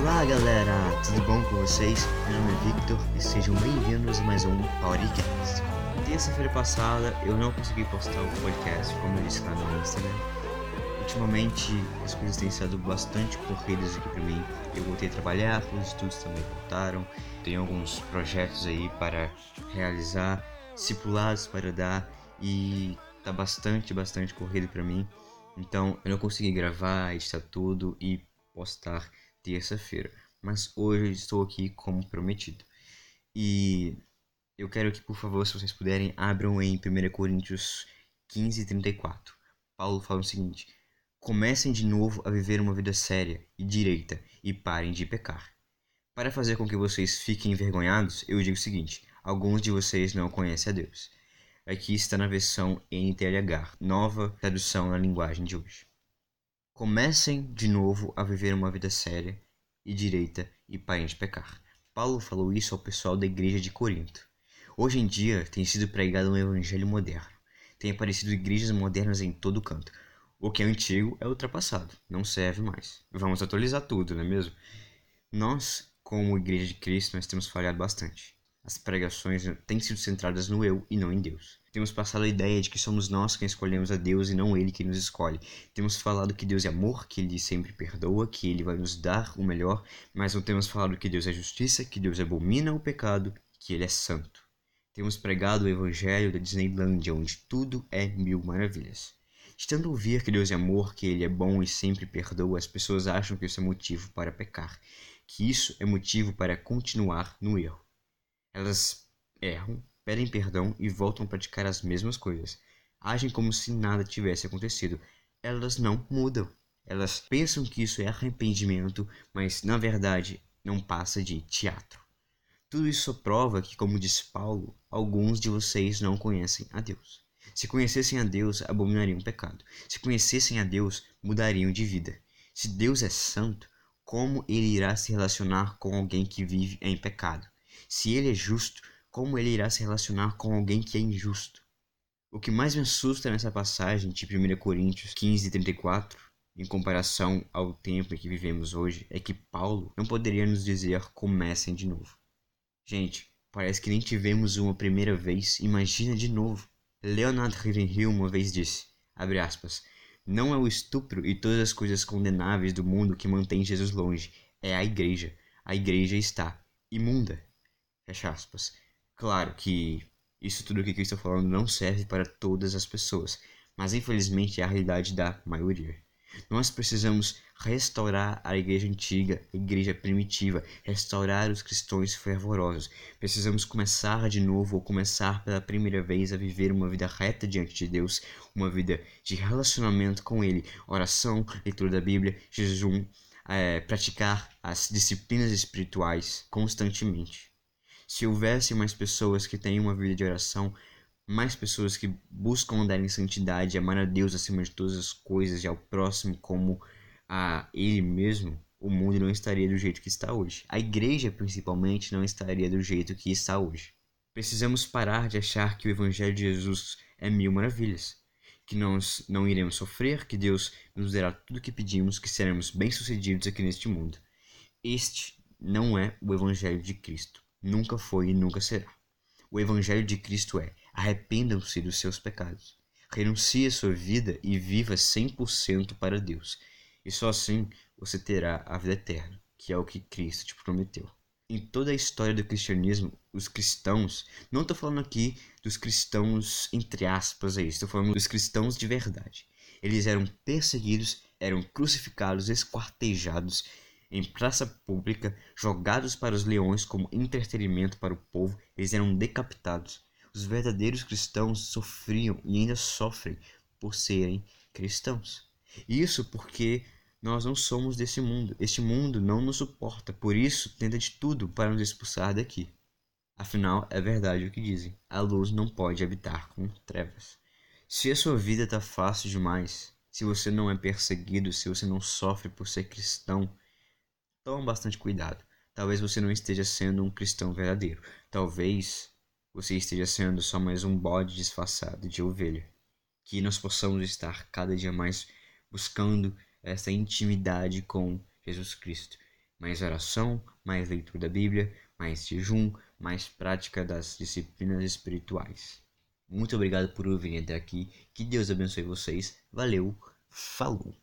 Olá galera, tudo bom com vocês? Meu nome é Victor e sejam bem-vindos a mais um podcast. Terça-feira passada eu não consegui postar o podcast como eu disse lá no Instagram. Ultimamente as coisas têm sido bastante corridas aqui para mim. Eu voltei a trabalhar, os estudos também voltaram. Tenho alguns projetos aí para realizar, discipulados para dar e tá bastante, bastante corrido para mim. Então eu não consegui gravar, editar tudo e postar terça-feira. Mas hoje estou aqui como prometido. E eu quero que, por favor, se vocês puderem, abram em 1 Coríntios 15, 34. Paulo fala o seguinte: Comecem de novo a viver uma vida séria e direita e parem de pecar. Para fazer com que vocês fiquem envergonhados, eu digo o seguinte: alguns de vocês não conhecem a Deus. Aqui está na versão NTLH, nova tradução na linguagem de hoje. Comecem de novo a viver uma vida séria e direita e parem de pecar. Paulo falou isso ao pessoal da igreja de Corinto. Hoje em dia tem sido pregado um evangelho moderno. Tem aparecido igrejas modernas em todo canto. O que é antigo é ultrapassado, não serve mais. Vamos atualizar tudo, não é mesmo? Nós, como igreja de Cristo, nós temos falhado bastante. As pregações têm sido centradas no eu e não em Deus. Temos passado a ideia de que somos nós quem escolhemos a Deus e não Ele quem nos escolhe. Temos falado que Deus é amor, que Ele sempre perdoa, que Ele vai nos dar o melhor, mas não temos falado que Deus é justiça, que Deus abomina o pecado, que Ele é santo. Temos pregado o Evangelho da Disneylândia, onde tudo é mil maravilhas. De tanto ouvir que Deus é amor, que Ele é bom e sempre perdoa, as pessoas acham que isso é motivo para pecar, que isso é motivo para continuar no erro. Elas erram, pedem perdão e voltam a praticar as mesmas coisas. Agem como se nada tivesse acontecido. Elas não mudam. Elas pensam que isso é arrependimento, mas na verdade não passa de teatro. Tudo isso prova que, como diz Paulo, alguns de vocês não conhecem a Deus. Se conhecessem a Deus, abominariam o pecado. Se conhecessem a Deus, mudariam de vida. Se Deus é santo, como ele irá se relacionar com alguém que vive em pecado? Se ele é justo, como ele irá se relacionar com alguém que é injusto? O que mais me assusta nessa passagem de 1 Coríntios 15, 34, em comparação ao tempo em que vivemos hoje, é que Paulo não poderia nos dizer comecem de novo. Gente, parece que nem tivemos uma primeira vez, imagina de novo. Leonard Ravenhill uma vez disse, abre aspas, não é o estupro e todas as coisas condenáveis do mundo que mantém Jesus longe, é a igreja. A igreja está imunda. Fecha aspas. Claro que isso tudo que eu estou falando não serve para todas as pessoas, mas infelizmente é a realidade da maioria. Nós precisamos restaurar a igreja antiga, a igreja primitiva, restaurar os cristãos fervorosos. Precisamos começar de novo ou começar pela primeira vez a viver uma vida reta diante de Deus, uma vida de relacionamento com Ele, oração, leitura da Bíblia, jejum, é, praticar as disciplinas espirituais constantemente. Se houvesse mais pessoas que têm uma vida de oração, mais pessoas que buscam andar em santidade, amar a Deus acima de todas as coisas e ao próximo como a Ele mesmo, o mundo não estaria do jeito que está hoje. A igreja, principalmente, não estaria do jeito que está hoje. Precisamos parar de achar que o Evangelho de Jesus é mil maravilhas, que nós não iremos sofrer, que Deus nos dará tudo o que pedimos, que seremos bem-sucedidos aqui neste mundo. Este não é o Evangelho de Cristo. Nunca foi e nunca será. O Evangelho de Cristo é: arrependam-se dos seus pecados, renuncie a sua vida e viva 100% para Deus. E só assim você terá a vida eterna, que é o que Cristo te prometeu. Em toda a história do cristianismo, os cristãos, não estou falando aqui dos cristãos entre aspas estou falando dos cristãos de verdade. Eles eram perseguidos, eram crucificados, esquartejados em praça pública, jogados para os leões como entretenimento para o povo, eles eram decapitados. Os verdadeiros cristãos sofriam e ainda sofrem por serem cristãos. Isso porque nós não somos desse mundo. Este mundo não nos suporta, por isso tenta de tudo para nos expulsar daqui. Afinal, é verdade o que dizem: a luz não pode habitar com trevas. Se a sua vida está fácil demais, se você não é perseguido, se você não sofre por ser cristão, Tome bastante cuidado. Talvez você não esteja sendo um cristão verdadeiro. Talvez você esteja sendo só mais um bode disfarçado de ovelha. Que nós possamos estar cada dia mais buscando essa intimidade com Jesus Cristo. mais oração, mais leitura da Bíblia, mais jejum, mais prática das disciplinas espirituais. Muito obrigado por ouvirem até aqui. Que Deus abençoe vocês. Valeu, falou!